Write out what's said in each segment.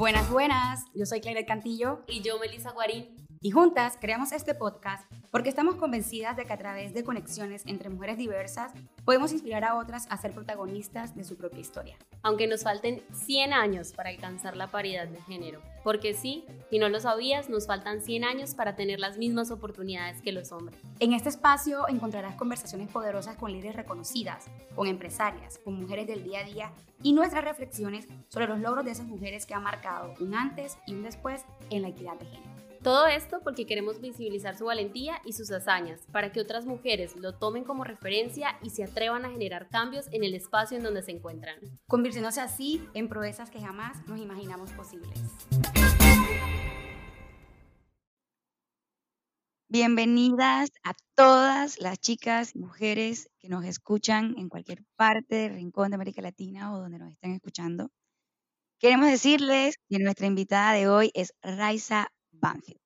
Buenas, buenas. Yo soy Claire Cantillo. Y yo, Melissa Guarín. Y juntas creamos este podcast porque estamos convencidas de que a través de conexiones entre mujeres diversas podemos inspirar a otras a ser protagonistas de su propia historia. Aunque nos falten 100 años para alcanzar la paridad de género. Porque sí, y no lo sabías, nos faltan 100 años para tener las mismas oportunidades que los hombres. En este espacio encontrarás conversaciones poderosas con líderes reconocidas, con empresarias, con mujeres del día a día y nuestras reflexiones sobre los logros de esas mujeres que han marcado un antes y un después en la equidad de género. Todo esto porque queremos visibilizar su valentía y sus hazañas, para que otras mujeres lo tomen como referencia y se atrevan a generar cambios en el espacio en donde se encuentran. Convirtiéndose así en proezas que jamás nos imaginamos posibles. Bienvenidas a todas las chicas y mujeres que nos escuchan en cualquier parte del rincón de América Latina o donde nos estén escuchando. Queremos decirles que nuestra invitada de hoy es Raiza Banfield.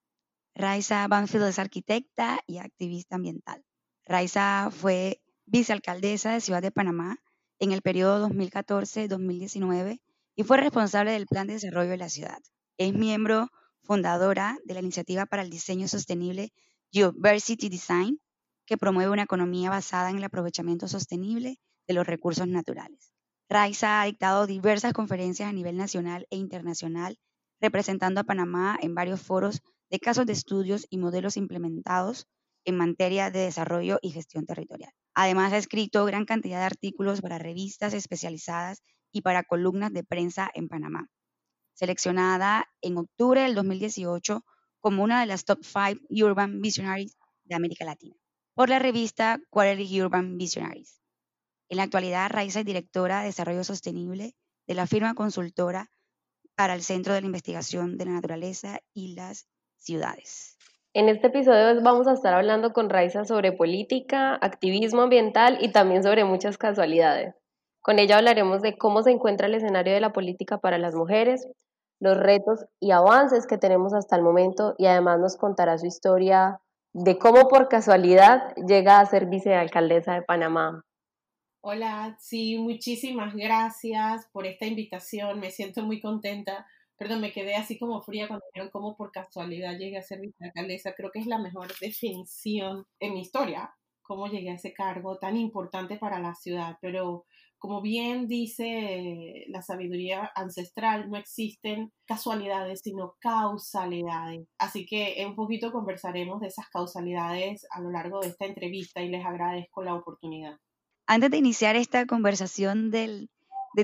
Raiza Banfield es arquitecta y activista ambiental. Raiza fue vicealcaldesa de Ciudad de Panamá en el periodo 2014-2019 y fue responsable del plan de desarrollo de la ciudad. Es miembro fundadora de la iniciativa para el diseño sostenible Diversity Design, que promueve una economía basada en el aprovechamiento sostenible de los recursos naturales. Raiza ha dictado diversas conferencias a nivel nacional e internacional representando a Panamá en varios foros de casos de estudios y modelos implementados en materia de desarrollo y gestión territorial. Además, ha escrito gran cantidad de artículos para revistas especializadas y para columnas de prensa en Panamá. Seleccionada en octubre del 2018 como una de las top 5 Urban Visionaries de América Latina por la revista Quarterly Urban Visionaries. En la actualidad, Raiza es directora de Desarrollo Sostenible de la firma consultora para el Centro de la Investigación de la Naturaleza y las Ciudades. En este episodio vamos a estar hablando con Raiza sobre política, activismo ambiental y también sobre muchas casualidades. Con ella hablaremos de cómo se encuentra el escenario de la política para las mujeres, los retos y avances que tenemos hasta el momento y además nos contará su historia de cómo por casualidad llega a ser vicealcaldesa de Panamá. Hola, sí, muchísimas gracias por esta invitación. Me siento muy contenta. Perdón, me quedé así como fría cuando dijeron cómo por casualidad llegué a ser vicealcaldesa. Creo que es la mejor definición en mi historia, cómo llegué a ese cargo tan importante para la ciudad. Pero como bien dice la sabiduría ancestral, no existen casualidades, sino causalidades. Así que un poquito conversaremos de esas causalidades a lo largo de esta entrevista y les agradezco la oportunidad antes de iniciar esta conversación de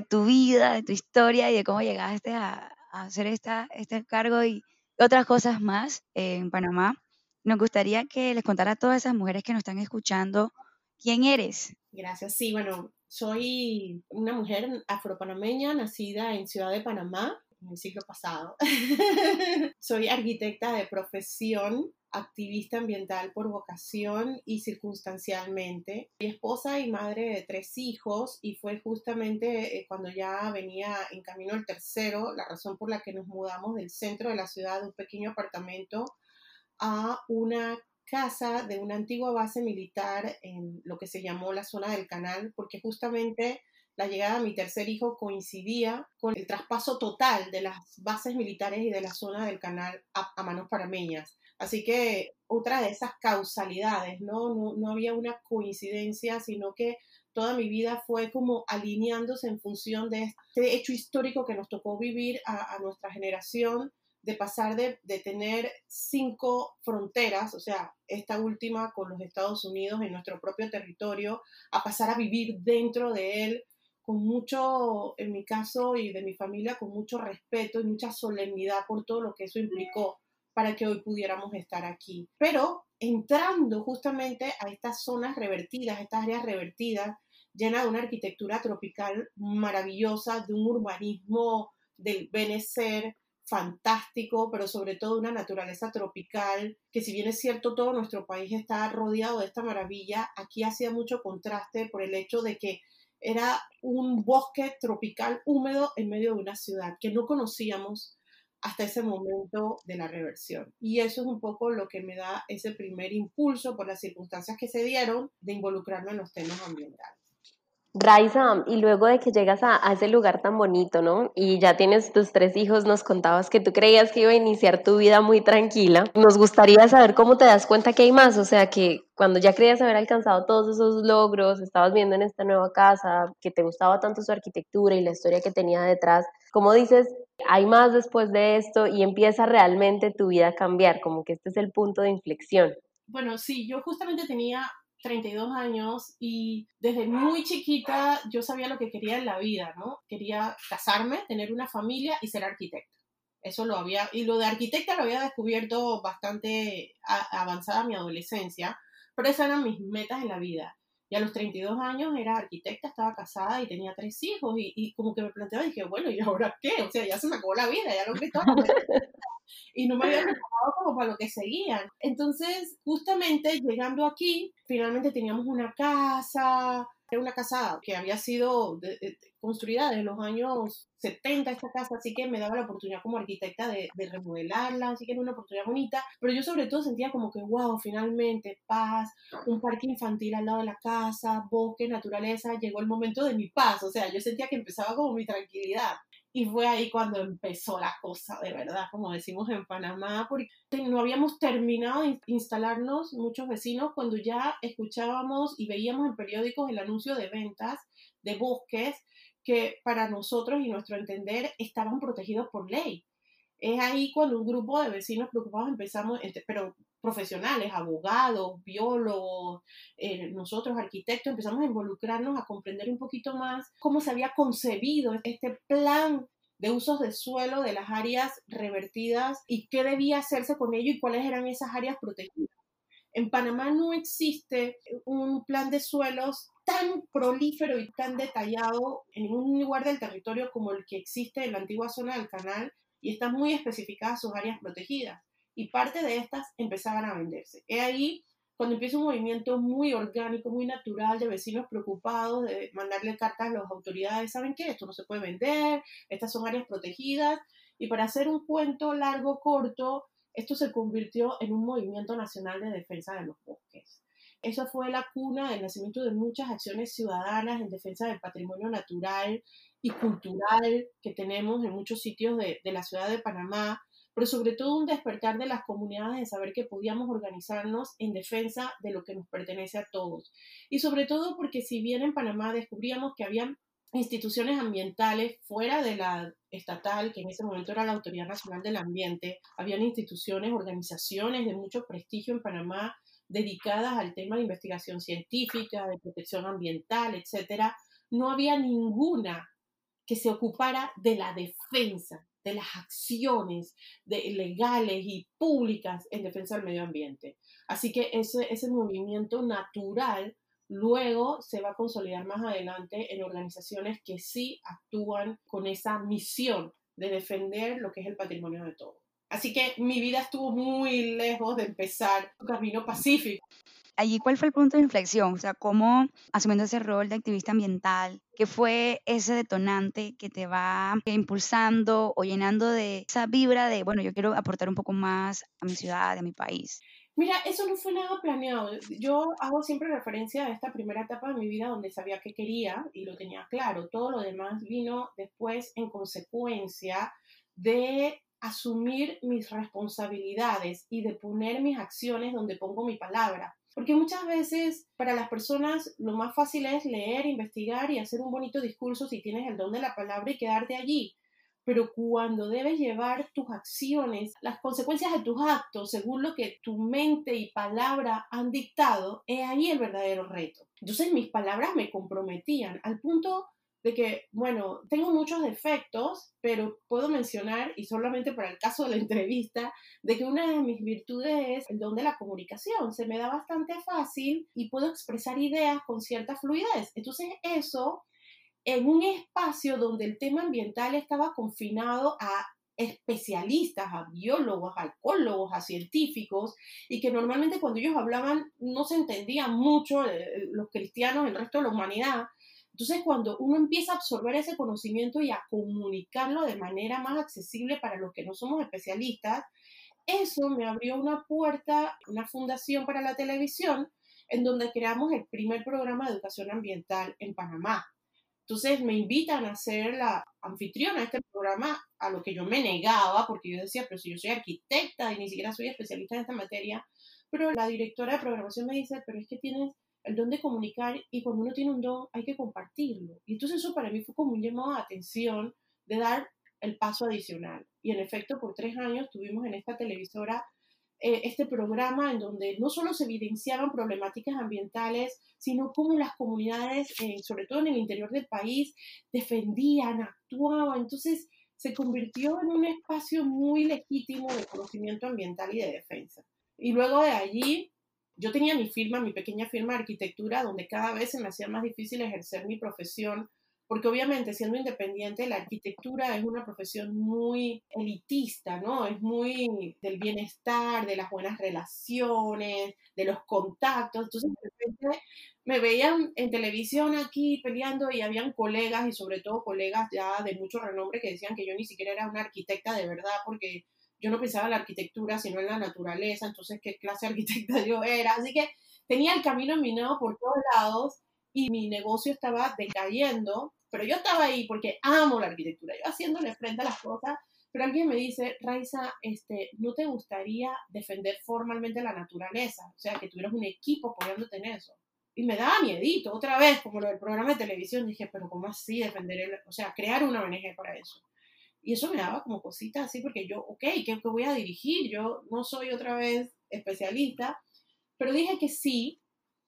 tu vida, de tu historia y de cómo llegaste a, hacer esta, este cargo y otras cosas más en Panamá, nos gustaría que les contara a todas esas mujeres que nos están escuchando quién eres. Gracias. Sí, bueno, soy una mujer afropanameña nacida en Ciudad de Panamá en el siglo pasado. soy arquitecta de profesión activista ambiental por vocación y circunstancialmente. Mi esposa y madre de tres hijos y fue justamente eh, cuando ya venía en camino el tercero la razón por la que nos mudamos del centro de la ciudad, de un pequeño apartamento, a una casa de una antigua base militar en lo que se llamó la zona del canal, porque justamente la llegada de mi tercer hijo coincidía con el traspaso total de las bases militares y de la zona del canal a, a manos parameñas. Así que otra de esas causalidades, ¿no? ¿no? había una coincidencia, sino que toda mi vida fue como alineándose en función de este hecho histórico que nos tocó vivir a, nuestra generación, de pasar de, de, tener cinco fronteras, o sea, esta última con los Estados Unidos en nuestro propio territorio, a pasar a vivir dentro de él con mucho, en mi caso y de mi familia, con mucho respeto y mucha solemnidad por todo lo que eso implicó para que hoy pudiéramos estar aquí. Pero entrando justamente a estas zonas revertidas, estas áreas revertidas, llenas de una arquitectura tropical maravillosa, de un urbanismo del benecer fantástico, pero sobre todo una naturaleza tropical, que si bien es cierto todo nuestro país está rodeado de esta maravilla, aquí hacía mucho contraste por el hecho de que era un bosque tropical húmedo en medio de una ciudad que no conocíamos, hasta ese momento de la reversión. Y eso es un poco lo que me da ese primer impulso por las circunstancias que se dieron de involucrarme en los temas ambientales. Raiza, y luego de que llegas a, ese lugar tan bonito, ¿no? Y ya tienes tus tres hijos, nos contabas que tú creías que iba a iniciar tu vida muy tranquila. Nos gustaría saber cómo te das cuenta que hay más, o sea, que cuando ya creías haber alcanzado todos esos logros, estabas viendo en esta nueva casa, que te gustaba tanto su arquitectura y la historia que tenía detrás, ¿cómo dices, hay más después de esto y empieza realmente tu vida a cambiar? Como que este es el punto de inflexión. Bueno, sí, yo justamente tenía 32 años y desde muy chiquita yo sabía lo que quería en la vida, ¿no? Quería casarme, tener una familia y ser arquitecta. Eso lo había, y lo de arquitecta lo había descubierto bastante avanzada mi adolescencia, pero esas eran mis metas en la vida. Y a los 32 años era arquitecta, estaba casada y tenía tres hijos y, y como que me planteaba, dije, bueno, ¿y ahora qué? O sea, ya se me acabó la vida, ya lo que todo. y no me había preparado como para lo que seguían. Entonces, justamente llegando aquí, finalmente teníamos una casa, era una casa que había sido construida desde los años 70 esta casa, así que me daba la oportunidad como arquitecta de, de, remodelarla, así que era una oportunidad bonita, pero yo sobre todo sentía como que, wow, finalmente, paz, un parque infantil al lado de la casa, bosque, naturaleza, llegó el momento de mi paz, o sea, yo sentía que empezaba como mi tranquilidad. Y fue ahí cuando empezó la cosa, de verdad, como decimos en Panamá, porque no habíamos terminado de instalarnos muchos vecinos cuando ya escuchábamos y veíamos en periódicos el anuncio de ventas de bosques que para nosotros y nuestro entender estaban protegidos por ley. Es ahí cuando un grupo de vecinos preocupados empezamos, pero profesionales, abogados, biólogos, eh, nosotros arquitectos, empezamos a involucrarnos, a comprender un poquito más cómo se había concebido este plan de usos de suelo de las áreas revertidas y qué debía hacerse con ello y cuáles eran esas áreas protegidas. En Panamá no existe un plan de suelos tan prolífero y tan detallado en ningún lugar del territorio como el que existe en la antigua zona del canal y están muy especificadas sus áreas protegidas y parte de estas empezaban a venderse. Es ahí cuando empieza un movimiento muy orgánico, muy natural de vecinos preocupados de mandarle cartas a las autoridades, ¿saben qué? Esto no se puede vender, estas son áreas protegidas. Y para hacer un cuento largo, corto, esto se convirtió en un movimiento nacional de defensa de los bosques. Eso fue la cuna del nacimiento de muchas acciones ciudadanas en defensa del patrimonio natural y cultural que tenemos en muchos sitios de, de la ciudad de Panamá, pero sobre todo un despertar de las comunidades de saber que podíamos organizarnos en defensa de lo que nos pertenece a todos. Y sobre todo porque si bien en Panamá descubríamos que había instituciones ambientales fuera de la estatal, que en ese momento era la Autoridad Nacional del Ambiente, habían instituciones, organizaciones de mucho prestigio en Panamá dedicadas al tema de investigación científica, de protección ambiental, etcétera, no había ninguna que se ocupara de la defensa de las acciones legales y públicas en defensa del medio ambiente. Así que ese, ese movimiento natural luego se va a consolidar más adelante en organizaciones que sí actúan con esa misión de defender lo que es el patrimonio de todos. Así que mi vida estuvo muy lejos de empezar un camino pacífico allí cuál fue el punto de inflexión, o sea, cómo asumiendo ese rol de activista ambiental, qué fue ese detonante que te va impulsando o llenando de esa vibra de, bueno, yo quiero aportar un poco más a mi ciudad, a mi país. Mira, eso no fue nada planeado. Yo hago siempre referencia a esta primera etapa de mi vida donde sabía que quería y lo tenía claro. Todo lo demás vino después en consecuencia de asumir mis responsabilidades y de poner mis acciones donde pongo mi palabra. Porque muchas veces para las personas lo más fácil es leer, investigar y hacer un bonito discurso si tienes el don de la palabra y quedarte allí. Pero cuando debes llevar tus acciones, las consecuencias de tus actos, según lo que tu mente y palabra han dictado, es ahí el verdadero reto. Entonces mis palabras me comprometían al punto de que, bueno, tengo muchos defectos, pero puedo mencionar, y solamente para el caso de la entrevista, de que una de mis virtudes es el don de la comunicación. Se me da bastante fácil y puedo expresar ideas con cierta fluidez. Entonces eso, en un espacio donde el tema ambiental estaba confinado a especialistas, a biólogos, a ecólogos, a científicos, y que normalmente cuando ellos hablaban no se entendían mucho eh, los cristianos, el resto de la humanidad, entonces, cuando uno empieza a absorber ese conocimiento y a comunicarlo de manera más accesible para los que no somos especialistas, eso me abrió una puerta, una fundación para la televisión, en donde creamos el primer programa de educación ambiental en Panamá. Entonces me invitan a ser la anfitriona de este programa, a lo que yo me negaba, porque yo decía, pero si yo soy arquitecta y ni siquiera soy especialista en esta materia, pero la directora de programación me dice, pero es que tienes el don de comunicar y cuando uno tiene un don hay que compartirlo. Y entonces eso para mí fue como un llamado de atención de dar el paso adicional. Y en efecto, por tres años tuvimos en esta televisora eh, este programa en donde no solo se evidenciaban problemáticas ambientales, sino cómo las comunidades, eh, sobre todo en el interior del país, defendían, actuaban. Entonces se convirtió en un espacio muy legítimo de conocimiento ambiental y de defensa. Y luego de allí, yo tenía mi firma, mi pequeña firma de arquitectura, donde cada vez se me hacía más difícil ejercer mi profesión porque obviamente siendo independiente la arquitectura es una profesión muy elitista, ¿no? Es muy del bienestar, de las buenas relaciones, de los contactos. Entonces de repente me veían en televisión aquí peleando y habían colegas y sobre todo colegas ya de mucho renombre que decían que yo ni siquiera era una arquitecta de verdad porque yo no pensaba en la arquitectura sino en la naturaleza, entonces qué clase de arquitecta yo era. Así que tenía el camino minado por todos lados y mi negocio estaba decayendo pero yo estaba ahí porque amo la arquitectura, yo haciéndole frente a las cosas, pero alguien me dice, Raiza, este, ¿no te gustaría defender formalmente la naturaleza? O sea, que tuvieras un equipo apoyándote en eso. Y me daba miedito, otra vez, como lo del programa de televisión, dije, pero ¿cómo así defender, el, o sea, crear una ONG para eso? Y eso me daba como cositas así, porque yo, ok, ¿qué, ¿qué voy a dirigir? Yo no soy otra vez especialista, pero dije que sí,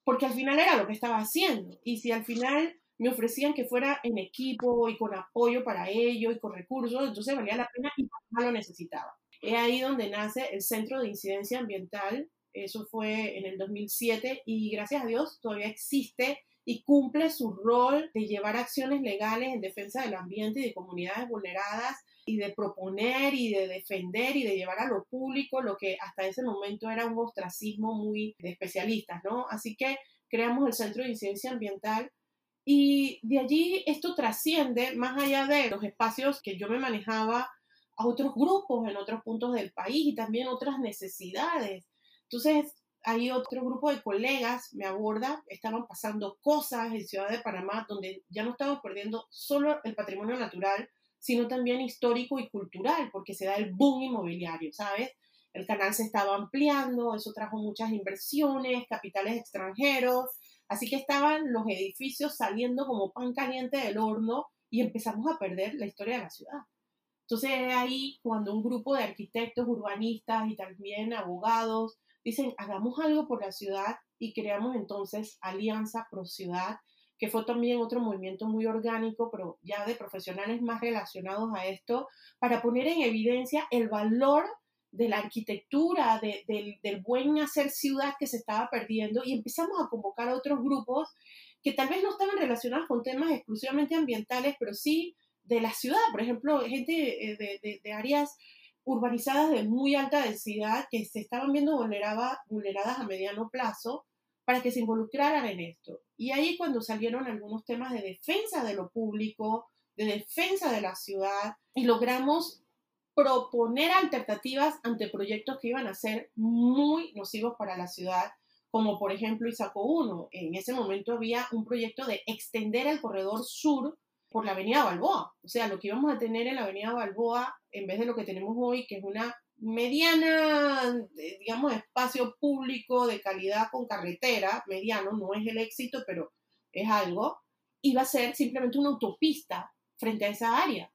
porque al final era lo que estaba haciendo. Y si al final me ofrecían que fuera en equipo y con apoyo para ello y con recursos, entonces valía la pena y más lo necesitaba. Es ahí donde nace el Centro de Incidencia Ambiental, eso fue en el 2007 y gracias a Dios todavía existe y cumple su rol de llevar acciones legales en defensa del ambiente y de comunidades vulneradas y de proponer y de defender y de llevar a lo público lo que hasta ese momento era un ostracismo muy de especialistas, ¿no? Así que creamos el Centro de Incidencia Ambiental y de allí esto trasciende más allá de los espacios que yo me manejaba a otros grupos en otros puntos del país y también otras necesidades. Entonces, hay otro grupo de colegas, me aborda, estaban pasando cosas en Ciudad de Panamá donde ya no estamos perdiendo solo el patrimonio natural, sino también histórico y cultural, porque se da el boom inmobiliario, ¿sabes? El canal se estaba ampliando, eso trajo muchas inversiones, capitales extranjeros, Así que estaban los edificios saliendo como pan caliente del horno y empezamos a perder la historia de la ciudad. Entonces ahí cuando un grupo de arquitectos, urbanistas y también abogados dicen, hagamos algo por la ciudad y creamos entonces Alianza Pro Ciudad, que fue también otro movimiento muy orgánico, pero ya de profesionales más relacionados a esto, para poner en evidencia el valor de la arquitectura, del, buen hacer ciudad que se estaba perdiendo y empezamos a convocar a otros grupos que tal vez no estaban relacionados con temas exclusivamente ambientales, pero sí de la ciudad, por ejemplo, gente eh, de, de áreas urbanizadas de muy alta densidad que se estaban viendo vulneradas a mediano plazo para que se involucraran en esto. Y ahí cuando salieron algunos temas de defensa de lo público, de defensa de la ciudad, y logramos proponer alternativas ante proyectos que iban a ser muy nocivos para la ciudad, como por ejemplo Isaco 1. En ese momento había un proyecto de extender el corredor sur por la avenida Balboa. O sea, lo que íbamos a tener en la avenida Balboa, en vez de lo que tenemos hoy, que es una mediana, eh, digamos, espacio público de calidad con carretera, mediano, no es el éxito, pero es algo, iba a ser simplemente una autopista frente a esa área.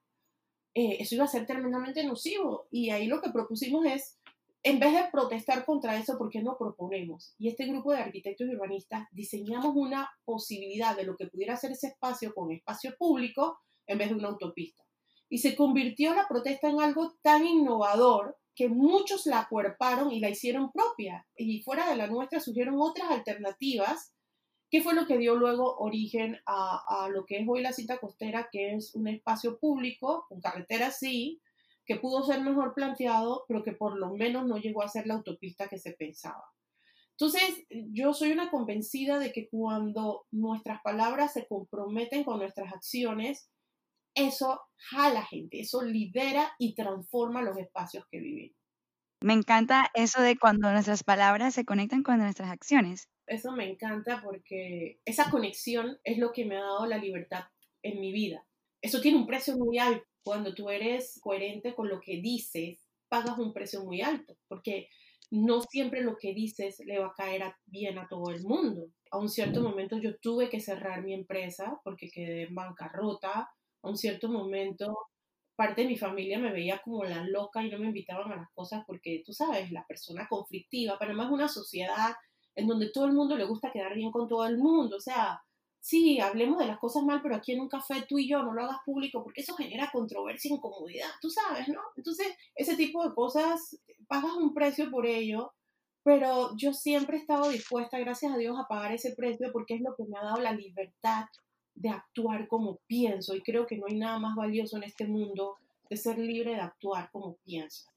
Eh, eso iba a ser tremendamente nocivo. Y ahí lo que propusimos es, en vez de protestar contra eso, ¿por qué no proponemos? Y este grupo de arquitectos y urbanistas diseñamos una posibilidad de lo que pudiera ser ese espacio con espacio público en vez de una autopista. Y se convirtió la protesta en algo tan innovador que muchos la acuerparon y la hicieron propia. Y fuera de la nuestra surgieron otras alternativas ¿Qué fue lo que dio luego origen a, lo que es hoy la cita costera, que es un espacio público, con carretera sí, que pudo ser mejor planteado, pero que por lo menos no llegó a ser la autopista que se pensaba? Entonces, yo soy una convencida de que cuando nuestras palabras se comprometen con nuestras acciones, eso jala gente, eso libera y transforma los espacios que vivimos. Me encanta eso de cuando nuestras palabras se conectan con nuestras acciones Eso me encanta porque esa conexión es lo que me ha dado la libertad en mi vida. Eso tiene un precio muy alto. Cuando tú eres coherente con lo que dices, pagas un precio muy alto, porque no siempre lo que dices le va a caer bien a todo el mundo. A un cierto momento yo tuve que cerrar mi empresa porque quedé en bancarrota. A un cierto momento parte de mi familia me veía como la loca y no me invitaban a las cosas porque tú sabes, la persona conflictiva, pero además una sociedad en donde todo el mundo le gusta quedar bien con todo el mundo, o sea, sí, hablemos de las cosas mal, pero aquí en un café tú y yo no lo hagas público porque eso genera controversia e incomodidad, tú sabes, ¿no? Entonces, ese tipo de cosas, pagas un precio por ello, pero yo siempre he estado dispuesta, gracias a Dios, a pagar ese precio porque es lo que me ha dado la libertad de actuar como pienso y creo que no hay nada más valioso en este mundo de ser libre de actuar como pienso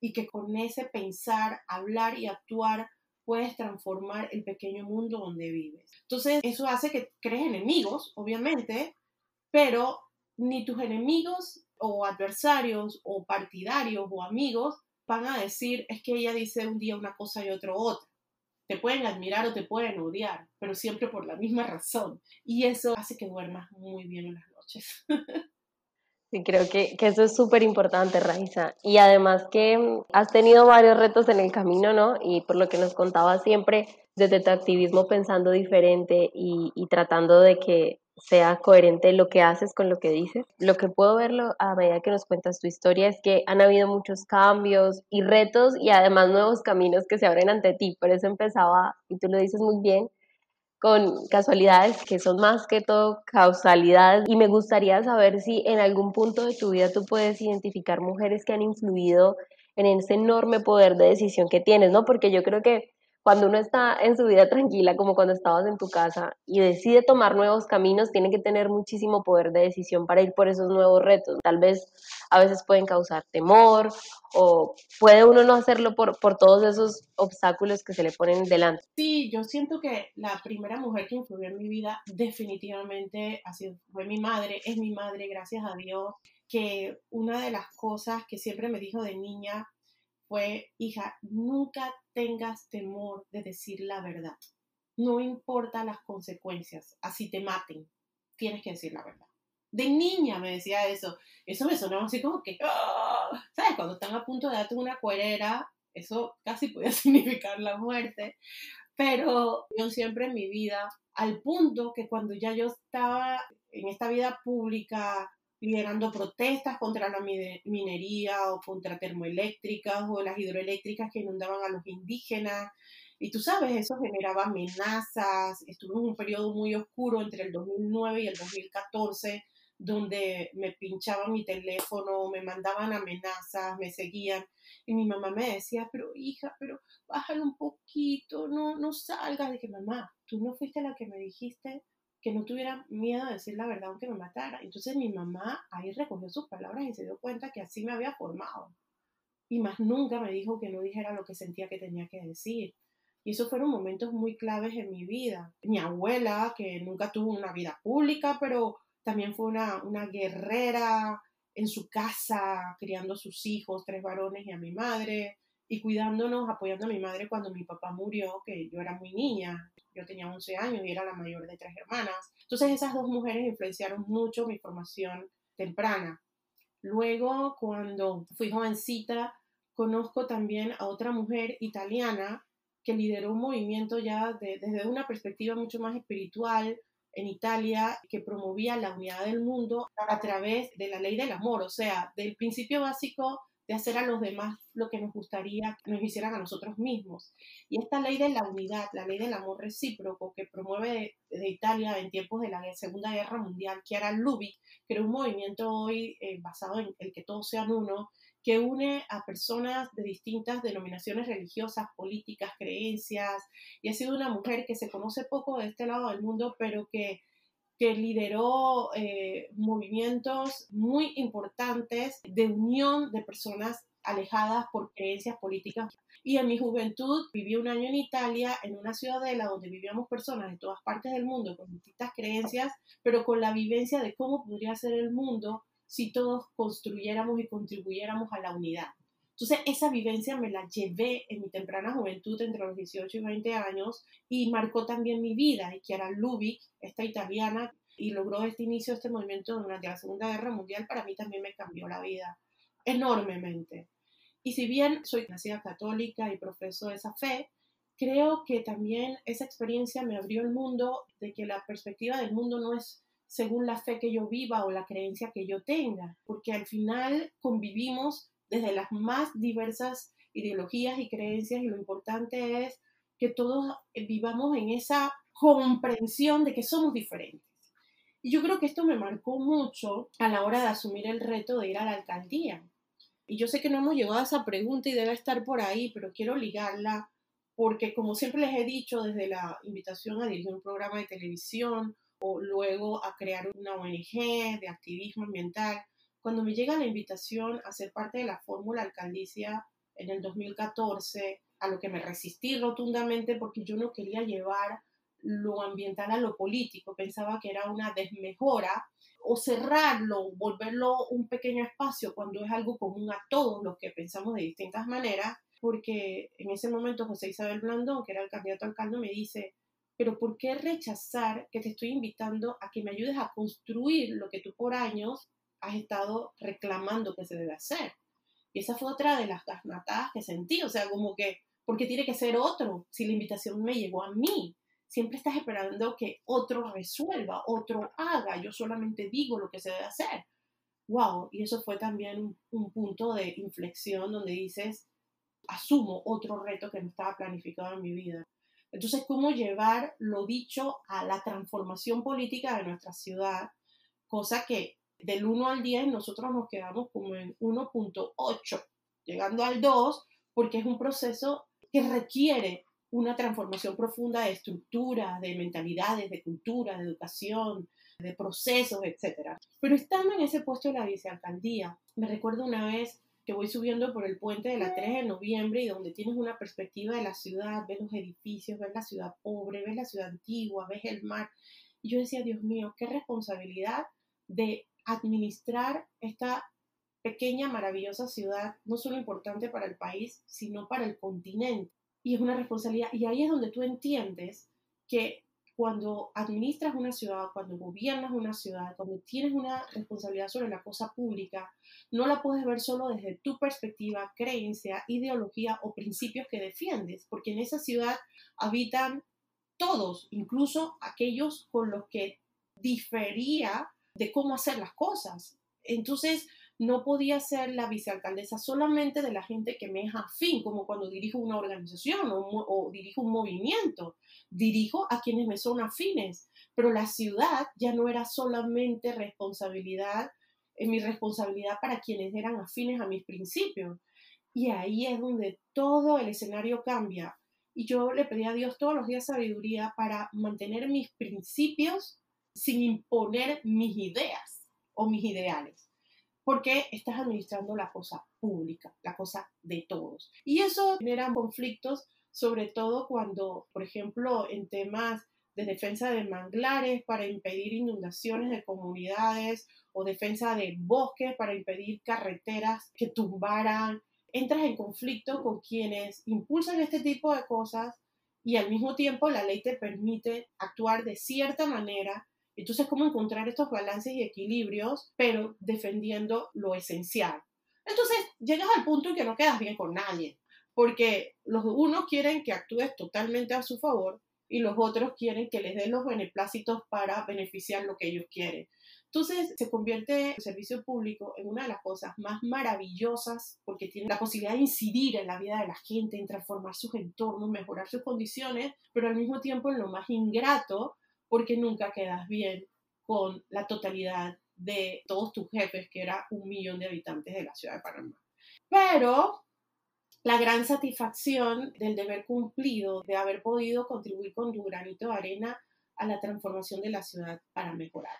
y que con ese pensar, hablar y actuar puedes transformar el pequeño mundo donde vives. Entonces, eso hace que crees enemigos, obviamente, pero ni tus enemigos o adversarios o partidarios o amigos van a decir es que ella dice un día una cosa y otro otra. Te pueden admirar o te pueden odiar, pero siempre por la misma razón. Y eso hace que duermas muy bien en las noches. Sí, creo que, que eso es súper importante, Raiza. Y además que mm, has tenido varios retos en el camino, ¿no? Y por lo que nos contabas siempre, desde tu activismo pensando diferente y, y tratando de que sea coherente lo que haces con lo que dices. Lo que puedo verlo a medida que nos cuentas tu historia es que han habido muchos cambios y retos y además nuevos caminos que se abren ante ti. Por eso empezaba, y tú lo dices muy bien, con casualidades que son más que todo causalidades y me gustaría saber si en algún punto de tu vida tú puedes identificar mujeres que han influido en ese enorme poder de decisión que tienes, ¿no? Porque yo creo que cuando uno está en su vida tranquila, como cuando estabas en tu casa, y decide tomar nuevos caminos, tiene que tener muchísimo poder de decisión para ir por esos nuevos retos. Tal vez a veces pueden causar temor o puede uno no hacerlo por, por todos esos obstáculos que se le ponen delante. Sí, yo siento que la primera mujer que influyó en mi vida definitivamente sido, fue mi madre, es mi madre, gracias a Dios, que una de las cosas que siempre me dijo de niña fue, hija, nunca tengas temor de decir la verdad. No importa las consecuencias, así te maten, tienes que decir la verdad. De niña me decía eso. Eso me sonaba así como que, ¡ah! ¿sabes? Cuando están a punto de darte una cuerera, eso casi podía significar la muerte. Pero yo siempre en mi vida, al punto que cuando ya yo estaba en esta vida pública, liderando protestas contra la minería o contra termoeléctricas o las hidroeléctricas que inundaban a los indígenas. Y tú sabes, eso generaba amenazas. Estuve en un periodo muy oscuro entre el 2009 y el 2014, donde me pinchaban mi teléfono, me mandaban amenazas, me seguían. Y mi mamá me decía, pero hija, pero bájalo un poquito, no, no salgas. Dije, mamá, tú no fuiste la que me dijiste que no tuviera miedo de decir la verdad aunque me matara. Entonces mi mamá ahí recogió sus palabras y se dio cuenta que así me había formado. Y más nunca me dijo que no dijera lo que sentía que tenía que decir. Y esos fueron momentos muy claves en mi vida. Mi abuela, que nunca tuvo una vida pública, pero también fue una, una guerrera en su casa, criando a sus hijos, tres varones y a mi madre y cuidándonos, apoyando a mi madre cuando mi papá murió, que yo era muy niña, yo tenía 11 años y era la mayor de tres hermanas. Entonces esas dos mujeres influenciaron mucho mi formación temprana. Luego, cuando fui jovencita, conozco también a otra mujer italiana que lideró un movimiento ya desde una perspectiva mucho más espiritual en Italia que promovía la unidad del mundo a través de la ley del amor, o sea, del principio básico de hacer a los demás lo que nos gustaría que nos hicieran a nosotros mismos. Y esta ley de la unidad, la ley del amor recíproco que promueve de, Italia en tiempos de la Segunda Guerra Mundial, Chiara Lubick, que era un movimiento hoy eh, basado en el que todos sean uno, que une a personas de distintas denominaciones religiosas, políticas, creencias, y ha sido una mujer que se conoce poco de este lado del mundo, pero que que lideró eh, movimientos muy importantes de unión de personas alejadas por creencias políticas. Y en mi juventud viví un año en Italia, en una ciudadela donde vivíamos personas de todas partes del mundo con distintas creencias, pero con la vivencia de cómo podría ser el mundo si todos construyéramos y contribuyéramos a la unidad. Entonces, esa vivencia me la llevé en mi temprana juventud, entre los 18 y 20 años, y marcó también mi vida. Y Chiara Lubick, esta italiana, y logró este inicio este movimiento durante la Segunda Guerra Mundial, para mí también me cambió la vida enormemente. Y si bien soy nacida católica y profeso esa fe, creo que también esa experiencia me abrió el mundo de que la perspectiva del mundo no es según la fe que yo viva o la creencia que yo tenga, porque al final convivimos desde las más diversas ideologías y creencias y lo importante es que todos vivamos en esa comprensión de que somos diferentes. Y yo creo que esto me marcó mucho a la hora de asumir el reto de ir a la alcaldía. Y yo sé que no hemos llegado a esa pregunta y debe estar por ahí, pero quiero ligarla porque como siempre les he dicho, desde la invitación a dirigir un programa de televisión o luego a crear una ONG de activismo ambiental, cuando me llega la invitación a ser parte de la fórmula alcaldicia en el 2014, a lo que me resistí rotundamente porque yo no quería llevar lo ambiental a lo políco, pensaba que era una desmejora o cerrarlo, volverlo un pequeño espacio cuando es algo común a todos los que pensamos de distintas maneras, porque en ese momento José Isabel Blandón, que era el candidato al alcalde, me dice, pero ¿por qué rechazar que te estoy invitando a que me ayudes a construir lo que tú por años has estado reclamando que se debe hacer. Y esa fue otra de las gasnatadas que sentí, o sea, como que, porque tiene que ser otro si la invitación me llegó a mí? Siempre estás esperando que otro resuelva, otro haga, yo solamente digo lo que se debe hacer. Wow, y eso fue también un, un punto de inflexión donde dices, asumo otro reto que no estaba planificado en mi vida. Entonces, ¿cómo llevar lo dicho a la transformación política de nuestra ciudad? Cosa que del 1 al 10 nosotros nos quedamos como en 1.8, llegando al 2, porque es un proceso que requiere una transformación profunda de estructura, de mentalidades, de cultura, de educación, de procesos, etc. Pero estando en ese puesto de la vicealcaldía, me recuerdo una vez que voy subiendo por el puente de la 3 de noviembre y donde tienes una perspectiva de la ciudad, ves los edificios, ves la ciudad pobre, ves la ciudad antigua, ves el mar. Y yo decía, Dios mío, qué responsabilidad de administrar esta pequeña, maravillosa ciudad, no solo importante para el país, sino para el continente. Y es una responsabilidad. Y ahí es donde tú entiendes que cuando administras una ciudad, cuando gobiernas una ciudad, cuando tienes una responsabilidad sobre la cosa pública, no la puedes ver solo desde tu perspectiva, creencia, ideología o principios que defiendes, porque en esa ciudad habitan todos, incluso aquellos con los que difería de cómo hacer las cosas. Entonces, no podía ser la vicealcaldesa solamente de la gente que me es afín, como cuando dirijo una organización o, dirijo un movimiento. Dirijo a quienes me son afines, pero la ciudad ya no era solamente responsabilidad, eh, mi responsabilidad para quienes eran afines a mis principios. Y ahí es donde todo el escenario cambia. Y yo le pedí a Dios todos los días sabiduría para mantener mis principios sin imponer mis ideas o mis ideales, porque estás administrando la cosa pública, la cosa de todos. Y eso genera conflictos, sobre todo cuando, por ejemplo, en temas de defensa de manglares para impedir inundaciones de comunidades o defensa de bosques para impedir carreteras que tumbaran, entras en conflicto con quienes impulsan este tipo de cosas y al mismo tiempo la ley te permite actuar de cierta manera entonces, ¿cómo encontrar estos balances y equilibrios, pero defendiendo lo esencial? Entonces, llegas al punto en que no quedas bien con nadie, porque los unos quieren que actúes totalmente a su favor y los otros quieren que les den los beneplácitos para beneficiar lo que ellos quieren. Entonces se convierte el servicio público en una de las cosas más maravillosas porque tiene la posibilidad de incidir en la vida de la gente, en transformar sus entornos, mejorar sus condiciones, pero al mismo tiempo en lo más ingrato porque nunca quedas bien con la totalidad de todos tus jefes, que era un millón de habitantes de la ciudad de Panamá. Pero la gran satisfacción del deber cumplido, de haber podido contribuir con tu granito de arena a la transformación de la ciudad para mejorar.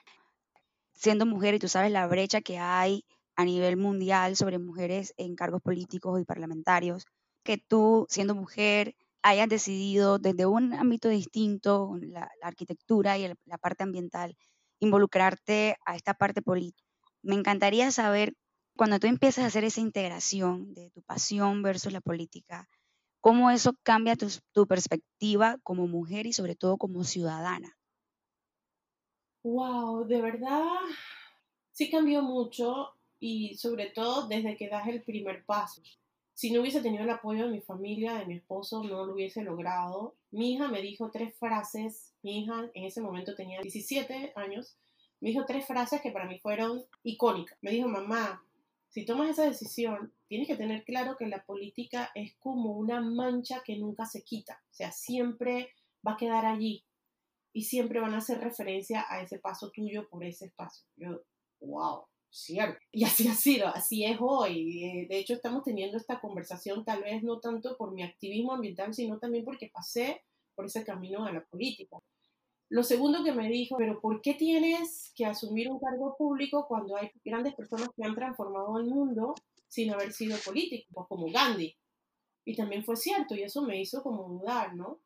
Siendo mujer, y tú sabes la brecha que hay a nivel mundial sobre mujeres en cargos políticos y parlamentarios, que tú, siendo mujer, hayas decidido desde un ámbito distinto, la, arquitectura y la parte ambiental, involucrarte a esta parte política. Me encantaría saber Cuando tú empiezas a hacer esa integración de tu pasión versus la política, ¿cómo eso cambia tu, tu perspectiva como mujer y sobre todo como ciudadana? Wow, de verdad, sí cambió mucho y sobre todo desde que das el primer paso. Si no hubiese tenido el apoyo de mi familia, de mi esposo, no lo hubiese logrado. Mi hija me dijo tres frases, mi hija en ese momento tenía 17 años, me dijo tres frases que para mí fueron icónicas. Me dijo, mamá, si tomas esa decisión, tienes que tener claro que la política es como una mancha que nunca se quita, o sea, siempre va a quedar allí y siempre van a hacer referencia a ese paso tuyo por ese espacio. Yo, wow, cierto. Y así ha sido, así es hoy. Eh, de hecho, estamos teniendo esta conversación tal vez no tanto por mi activismo ambiental, sino también porque pasé por ese camino a la política. Lo segundo que me dijo, pero ¿por qué tienes que asumir un cargo público cuando hay grandes personas que han transformado el mundo sin haber sido políticos, como Gandhi? Y también fue cierto, y eso me hizo como dudar, ¿no?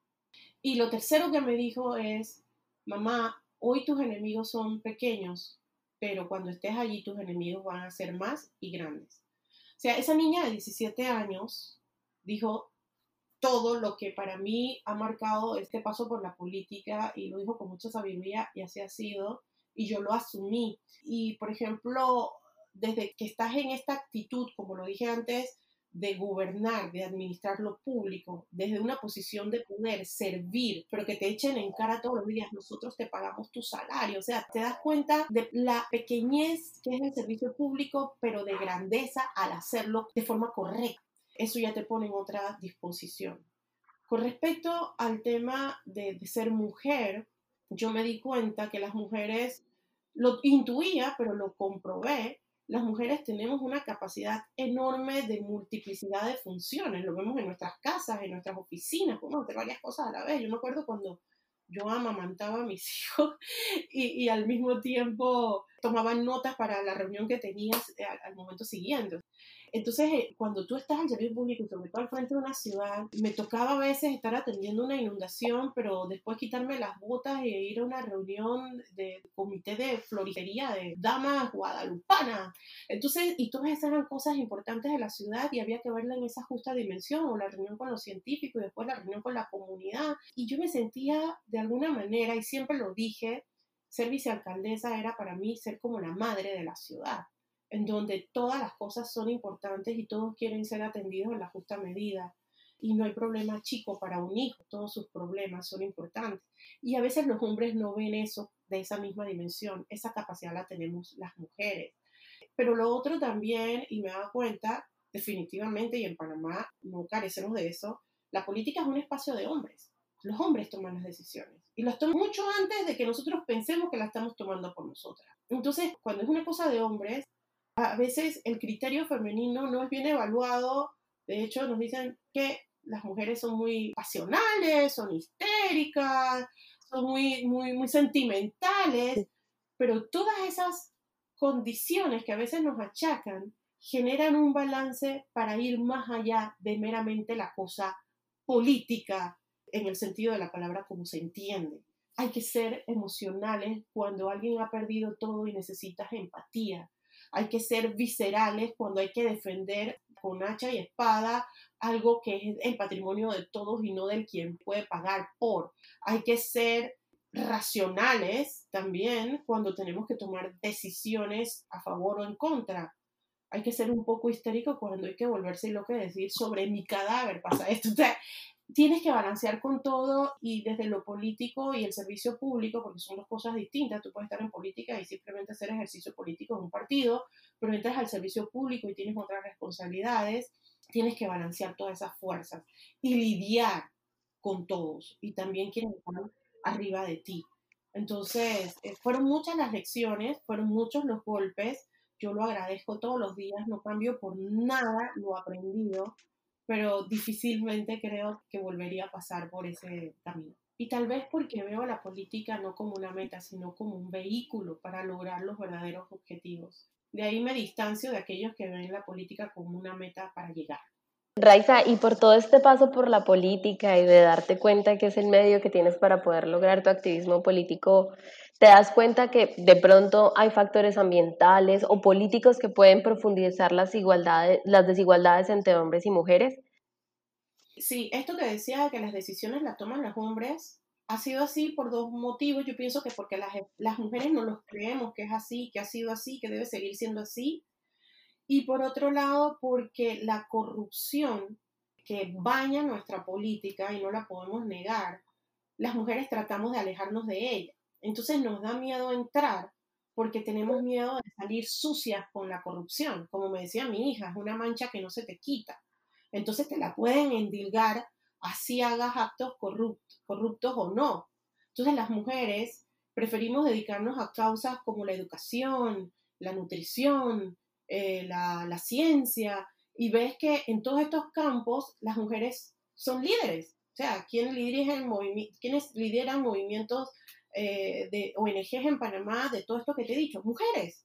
Y lo tercero que me dijo es, mamá, hoy tus enemigos son pequeños, pero cuando estés allí tus enemigos van a ser más y grandes. O sea, esa niña de 17 años dijo todo lo que para mí ha marcado este paso por la política y lo dijo con mucha sabiduría y así ha sido y yo lo asumí. Y por ejemplo, desde que estás en esta actitud, como lo dije antes, de gobernar, de administrar lo público, desde una posición de poder, servir, pero que te echen en cara todos los días, nosotros te pagamos tu salario, o sea, te das cuenta de la pequeñez que es el servicio público, pero de grandeza al hacerlo de forma correcta. Eso ya te pone en otra disposición. Con respecto al tema de, ser mujer, yo me di cuenta que las mujeres, lo intuía, pero lo comprobé, las mujeres tenemos una capacidad enorme de multiplicidad de funciones. Lo vemos en nuestras casas, en nuestras oficinas, podemos hacer varias cosas a la vez. Yo me acuerdo cuando yo amamantaba a mis hijos y, y al mismo tiempo tomaba notas para la reunión que tenías eh, al, al momento siguiente. Entonces, eh, cuando tú estás al servicio público y sobre todo al frente de una ciudad, me tocaba a veces estar atendiendo una inundación, pero después quitarme las botas e ir a una reunión de comité de floristería de damas guadalupanas. Entonces, y todas esas eran cosas importantes de la ciudad y había que verla en esa justa dimensión, o la reunión con los científicos y después la reunión con la comunidad. Y yo me sentía de alguna manera, y siempre lo dije, ser vicealcaldesa era para mí ser como la madre de la ciudad en donde todas las cosas son importantes y todos quieren ser atendidos en la justa medida. Y no hay problema chico para un hijo, todos sus problemas son importantes. Y a veces los hombres no ven eso de esa misma dimensión, esa capacidad la tenemos las mujeres. Pero lo otro también, y me he dado cuenta, definitivamente, y en Panamá no carecemos de eso, la política es un espacio de hombres. Los hombres toman las decisiones y las toman mucho antes de que nosotros pensemos que la estamos tomando por nosotras. Entonces, cuando es una cosa de hombres, a veces el criterio femenino no es bien evaluado. De hecho, nos dicen que las mujeres son muy pasionales, son histéricas, son muy, muy, muy sentimentales, pero todas esas condiciones que a veces nos achacan generan un balance para ir más allá de meramente la cosa política en el sentido de la palabra como se entiende. Hay que ser emocionales cuando alguien ha perdido todo y necesitas empatía hay que ser viscerales cuando hay que defender con hacha y espada algo que es el patrimonio de todos y no del quien puede pagar por. Hay que ser racionales también cuando tenemos que tomar decisiones a favor o en contra. Hay que ser un poco histérico cuando hay que volverse lo que decir sobre mi cadáver pasa esto tienes que balancear con todo y desde lo político y el servicio público, porque son dos cosas distintas. Tú puedes estar en política y simplemente hacer ejercicio político en un partido, pero entras al servicio público y tienes otras responsabilidades. Tienes que balancear todas esas fuerzas y lidiar con todos y también quienes están arriba de ti. Entonces, eh, fueron muchas las lecciones, fueron muchos los golpes. Yo lo agradezco todos los días, no cambio por nada lo aprendido pero difícilmente creo que volvería a pasar por ese camino. Y tal vez porque veo la política no como una meta, sino como un vehículo para lograr los verdaderos objetivos. De ahí me distancio de aquellos que ven la política como una meta para llegar. Raiza, y por todo este paso por la política y de darte cuenta que es el medio que tienes para poder lograr tu activismo político, ¿te das cuenta que de pronto hay factores ambientales o políticos que pueden profundizar las, igualdades, las desigualdades entre hombres y mujeres? Sí, esto que decía que las decisiones las toman los hombres ha sido así por dos motivos. Yo pienso que porque las, las mujeres no los creemos que es así, que ha sido así, que debe seguir siendo así y por otro lado porque la corrupción que baña nuestra política y no la podemos negar, las mujeres tratamos de alejarnos de ella. Entonces nos da miedo entrar porque tenemos miedo de salir sucias con la corrupción. Como me decía mi hija, es una mancha que no se te quita. Entonces te la pueden endilgar así hagas actos corruptos, corruptos o no. Entonces las mujeres preferimos dedicarnos a causas como la educación, la nutrición, eh, la, ciencia, y ves que en todos estos campos las mujeres son líderes. O sea, ¿quién ¿quiénes lideran movimientos eh, de ONGs en Panamá de todo esto que te he dicho? Mujeres.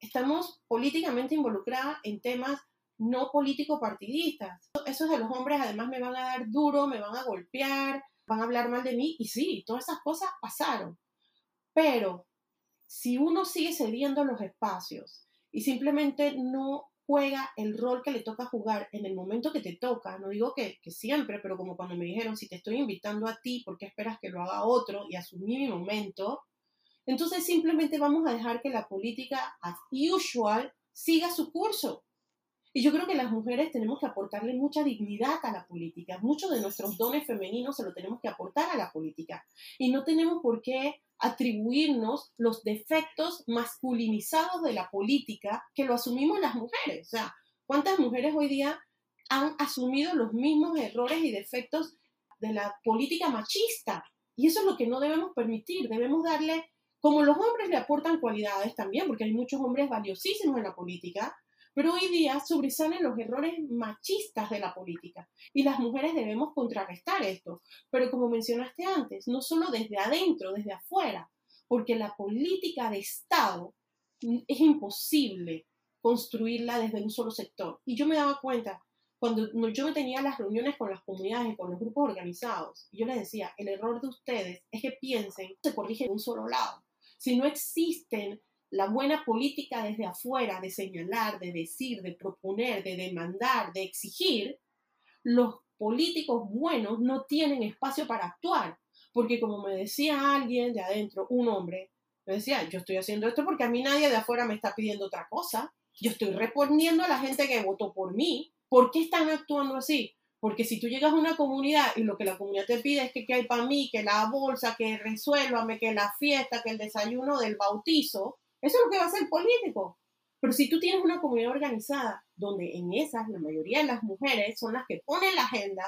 Estamos políticamente involucradas en temas no político-partidistas. Esos de los hombres además me van a dar duro, me van a golpear, van a hablar mal de mí, y sí, todas esas cosas pasaron. Pero si uno sigue cediendo los espacios y simplemente no juega el rol que le toca jugar en el momento que te toca. No digo que, siempre, pero como cuando me dijeron, si te estoy invitando a ti, ¿por qué esperas que lo haga otro? Y asumí mi momento. Entonces simplemente vamos a dejar que la política, as usual, siga su curso. Y yo creo que las mujeres tenemos que aportarle mucha dignidad a la política. Muchos de nuestros dones femeninos se lo tenemos que aportar a la política. Y no tenemos por qué atribuirnos los defectos masculinizados de la política que lo asumimos las mujeres. O sea, ¿cuántas mujeres hoy día han asumido los mismos errores y defectos de la política machista? Y eso es lo que no debemos permitir. Debemos darle, como los hombres le aportan cualidades también, porque hay muchos hombres valiosísimos en la política, pero hoy día sobresalen los errores machistas de la política y las mujeres debemos contrarrestar esto. Pero como mencionaste antes, no solo desde adentro, desde afuera, porque la política de Estado es imposible construirla desde un solo sector. Y yo me daba cuenta, cuando yo me tenía las reuniones con las comunidades y con los grupos organizados, yo les decía, el error de ustedes es que piensen, se corrige de un solo lado. Si no existen la buena política desde afuera, de señalar, de decir, de proponer, de demandar, de exigir, los políticos buenos no tienen espacio para actuar. Porque como me decía alguien de adentro, un hombre, me decía, yo estoy haciendo esto porque a mí nadie de afuera me está pidiendo otra cosa. Yo estoy respondiendo a la gente que votó por mí. ¿Por qué están actuando así? Porque si tú llegas a una comunidad y lo que la comunidad te pide es que, que hay para mí, que la bolsa, que resuélvame, que la fiesta, que el desayuno del bautizo, eso es lo que va a ser político. Pero si tú tienes una comunidad organizada, donde en esas la mayoría de las mujeres son las que ponen la agenda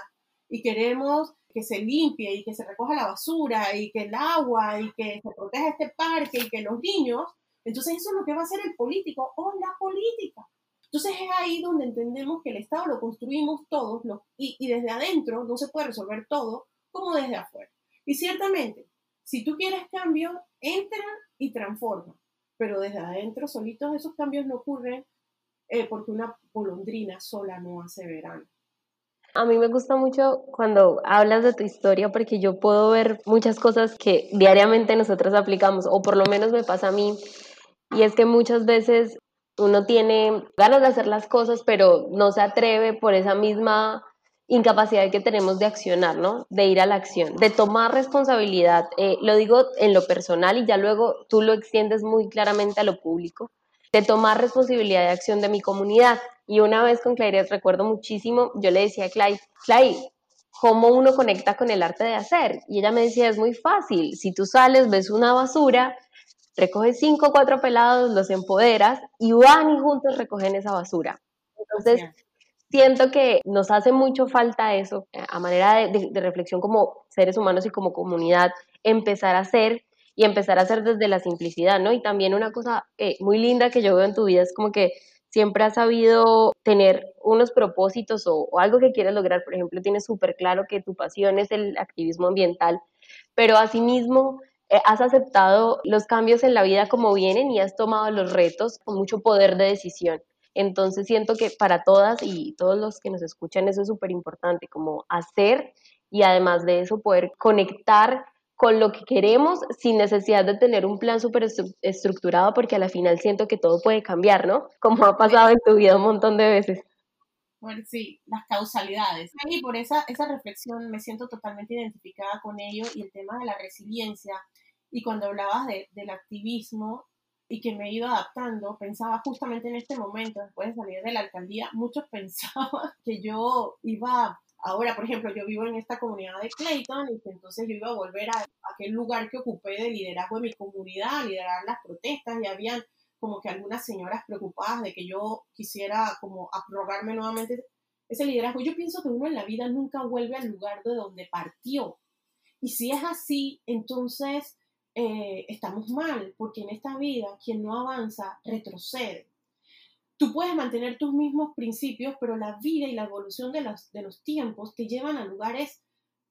y queremos que se limpie y que se recoja la basura y que el agua y que se proteja este parque y que los niños, entonces eso es lo que va a hacer el político o la política. Entonces es ahí donde entendemos que el Estado lo construimos todos y, y desde adentro no se puede resolver todo como desde afuera. Y ciertamente, si tú quieres cambio, entra y transforma pero desde adentro solitos esos cambios no ocurren eh, porque una golondrina sola no hace verano. A mí me gusta mucho cuando hablas de tu historia porque yo puedo ver muchas cosas que diariamente nosotros aplicamos, o por lo menos me pasa a mí, y es que muchas veces uno tiene ganas de hacer las cosas, pero no se atreve por esa misma incapacidad que tenemos de accionar, ¿no? De ir a la acción, de tomar responsabilidad. Eh, lo digo en lo personal y ya luego tú lo extiendes muy claramente a lo público, de tomar responsabilidad de acción de mi comunidad. Y una vez con Claire, recuerdo muchísimo, yo le decía a Clay, Clay, ¿cómo uno conecta con el arte de hacer? Y ella me decía, es muy fácil, si tú sales, ves una basura, recoges cinco o cuatro pelados, los empoderas y van y juntos recogen esa basura. Entonces, siento que nos hace mucho falta eso, eh, a manera de, reflexión como seres humanos y como comunidad, empezar a hacer y empezar a hacer desde la simplicidad, ¿no? Y también una cosa eh, muy linda que yo veo en tu vida es como que siempre has sabido tener unos propósitos o, algo que quieres lograr. Por ejemplo, tienes súper claro que tu pasión es el activismo ambiental, pero asimismo eh, has aceptado los cambios en la vida como vienen y has tomado los retos con mucho poder de decisión. Entonces siento que para todas y todos los que nos escuchan eso es súper importante, como hacer y además de eso poder conectar con lo que queremos sin necesidad de tener un plan súper estructurado porque a la final siento que todo puede cambiar, ¿no? Como ha pasado en tu vida un montón de veces. Bueno, sí, las causalidades. Y por esa, esa reflexión me siento totalmente identificada con ello y el tema de la resiliencia. Y cuando hablabas de, del activismo y que me iba adaptando, pensaba justamente en este momento, después de salir de la alcaldía, muchos pensaban que yo iba Ahora, por ejemplo, yo vivo en esta comunidad de Clayton y entonces yo iba a volver a, aquel lugar que ocupé de liderazgo de mi comunidad, a liderar las protestas y habían como que algunas señoras preocupadas de que yo quisiera como abrogarme nuevamente ese liderazgo. Yo pienso que uno en la vida nunca vuelve al lugar de donde partió. Y si es así, entonces eh, estamos mal, porque en esta vida quien no avanza retrocede tú puedes mantener tus mismos principios, pero la vida y la evolución de los, de los tiempos te llevan a lugares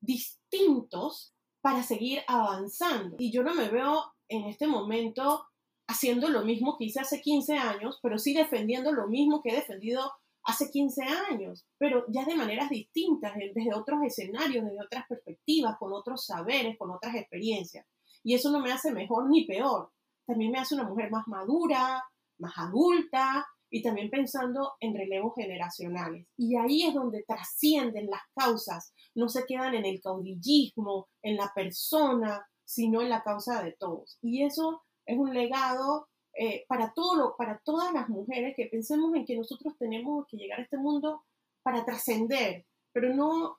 distintos para seguir avanzando. Y yo no me veo en este momento haciendo lo mismo que hice hace 15 años, pero sí defendiendo lo mismo que he defendido hace 15 años, pero ya de maneras distintas, desde otros escenarios, desde otras perspectivas, con otros saberes, con otras experiencias. Y eso no me hace mejor ni peor. También me hace una mujer más madura, más adulta, y también pensando en relevos generacionales. Y ahí es donde trascienden las causas, no se quedan en el caudillismo, en la persona, sino en la causa de todos. Y eso es un legado eh, para, todo para todas las mujeres que pensemos en que nosotros tenemos que llegar a este mundo para trascender, pero no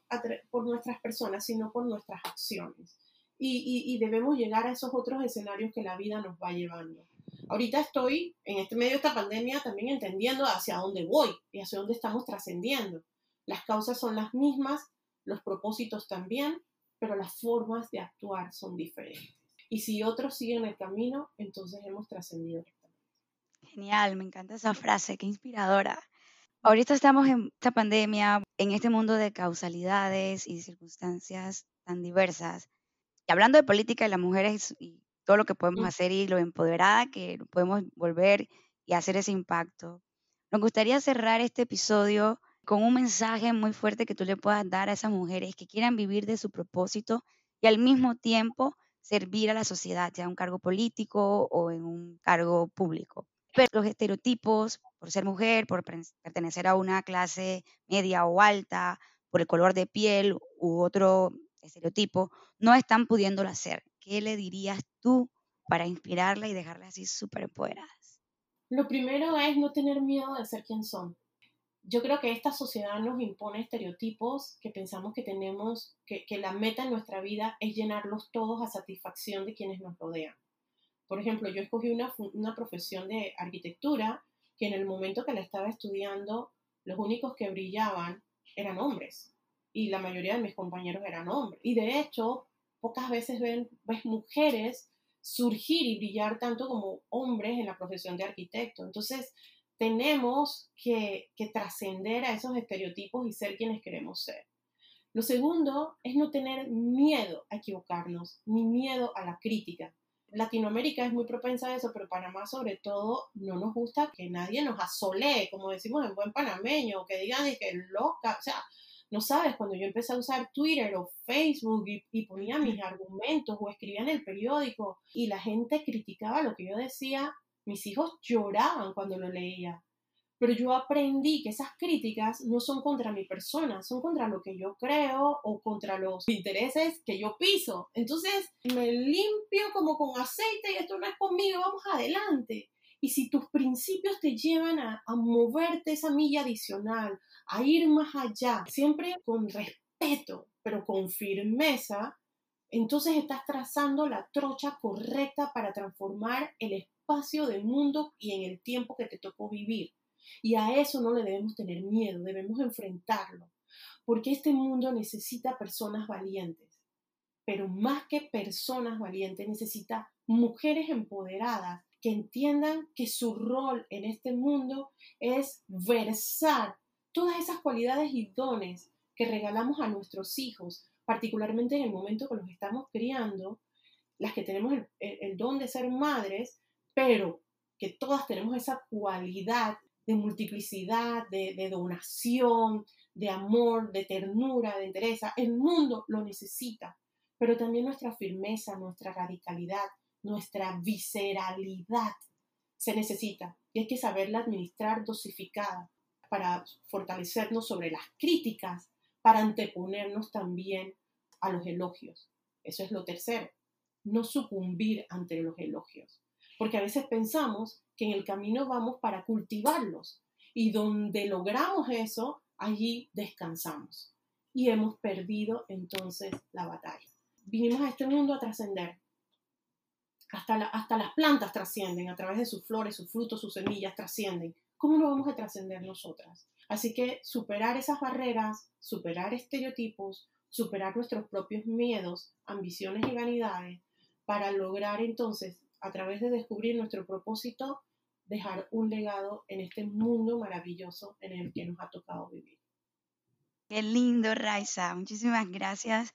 por nuestras personas, sino por nuestras acciones. Y debemos llegar a esos otros escenarios que la vida nos va llevando. Ahorita estoy en este medio de esta pandemia también entendiendo hacia dónde voy y hacia dónde estamos trascendiendo. Las causas son las mismas, los propósitos también, pero las formas de actuar son diferentes. Y si otros siguen el camino, entonces hemos trascendido. Genial, me encanta esa frase, qué inspiradora. Ahorita estamos en esta pandemia, en este mundo de causalidades y circunstancias tan diversas. Y hablando de política y las mujeres y todo lo que podemos mm. hacer y lo empoderada que podemos volver y hacer ese impacto. Nos gustaría cerrar este episodio con un mensaje muy fuerte que tú le puedas dar a esas mujeres que quieran vivir de su propósito y al mismo tiempo servir a la sociedad, ya en un cargo político o en un cargo público. Pero los estereotipos, por ser mujer, por pertenecer a una clase media o alta, por el color de piel u otro estereotipo, no están pudiéndolo hacer. ¿qué le dirías tú para inspirarla y dejarla así súper empoderadas? Lo primero es no tener miedo de ser quien son. Yo creo que esta sociedad nos impone estereotipos que pensamos que tenemos, que, la meta en nuestra vida es llenarlos todos a satisfacción de quienes nos rodean. Por ejemplo, yo escogí una, una profesión de arquitectura que en el momento que la estaba estudiando, los únicos que brillaban eran hombres y la mayoría de mis compañeros eran hombres. Y de hecho, pocas veces ven, ves mujeres surgir y brillar tanto como hombres en la profesión de arquitecto. Entonces, tenemos que, que trascender a esos estereotipos y ser quienes queremos ser. Lo segundo es no tener miedo a equivocarnos, ni miedo a la crítica. Latinoamérica es muy propensa a eso, pero Panamá sobre todo no nos gusta que nadie nos asolee, como decimos en buen panameño, que digan que loca, o sea, no sabes, cuando yo empecé a usar Twitter o Facebook y, ponía mis argumentos o escribía en el periódico y la gente criticaba lo que yo decía, mis hijos lloraban cuando lo leía. Pero yo aprendí que esas críticas no son contra mi persona, son contra lo que yo creo o contra los intereses que yo piso. Entonces me limpio como con aceite y esto no es conmigo, vamos adelante. Y si tus principios te llevan a, a moverte esa milla adicional, a ir más allá, siempre con respeto, pero con firmeza, entonces estás trazando la trocha correcta para transformar el espacio del mundo y en el tiempo que te tocó vivir. Y a eso no le debemos tener miedo, debemos enfrentarlo, porque este mundo necesita personas valientes, pero más que personas valientes, necesita mujeres empoderadas que entiendan que su rol en este mundo es versar todas esas cualidades y dones que regalamos a nuestros hijos, particularmente en el momento que los estamos criando, las que tenemos el, don de ser madres, pero que todas tenemos esa cualidad de multiplicidad, de, donación, de amor, de ternura, de entereza. El mundo lo necesita, pero también nuestra firmeza, nuestra radicalidad, nuestra visceralidad se necesita. Y hay que saberla administrar dosificada para fortalecernos sobre las críticas, para anteponernos también a los elogios. Eso es lo tercero, no sucumbir ante los elogios. Porque a veces pensamos que en el camino vamos para cultivarlos y donde logramos eso, allí descansamos. Y hemos perdido entonces la batalla. Vinimos a este mundo a trascender. Hasta, hasta las plantas trascienden a través de sus flores, sus frutos, sus semillas trascienden. ¿Cómo no vamos a trascender nosotras? Así que superar esas barreras, superar estereotipos, superar nuestros propios miedos, ambiciones y vanidades, para lograr entonces, a través de descubrir nuestro propósito, dejar un legado en este mundo maravilloso en el que nos ha tocado vivir. Qué lindo, Raiza. Muchísimas gracias.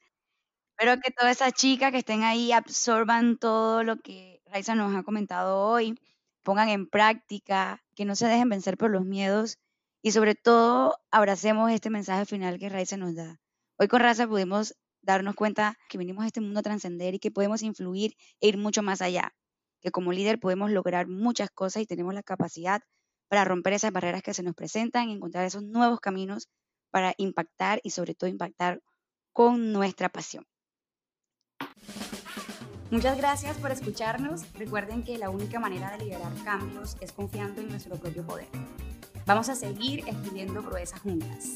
Espero que todas esas chicas que estén ahí absorban todo lo que Raiza nos ha comentado hoy, pongan en práctica, que no se dejen vencer por los miedos y sobre todo abracemos este mensaje final que Raiza nos da. Hoy con Raiza pudimos darnos cuenta que venimos a este mundo a trascender y que podemos influir e ir mucho más allá, que como líder podemos lograr muchas cosas y tenemos la capacidad para romper esas barreras que se nos presentan y encontrar esos nuevos caminos para impactar y sobre todo impactar con nuestra pasión. Muchas gracias por escucharnos. Recuerden que la única manera de liderar cambios es confiando en nuestro propio poder. Vamos a seguir escribiendo proezas juntas.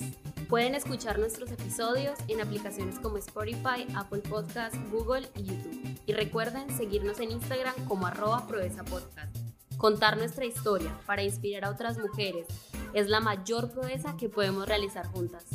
Pueden escuchar nuestros episodios en aplicaciones como Spotify, Apple Podcasts, Google y YouTube. Y recuerden seguirnos en Instagram como arroba proeza podcast. Contar nuestra historia para inspirar a otras mujeres es la mayor proeza que podemos realizar juntas.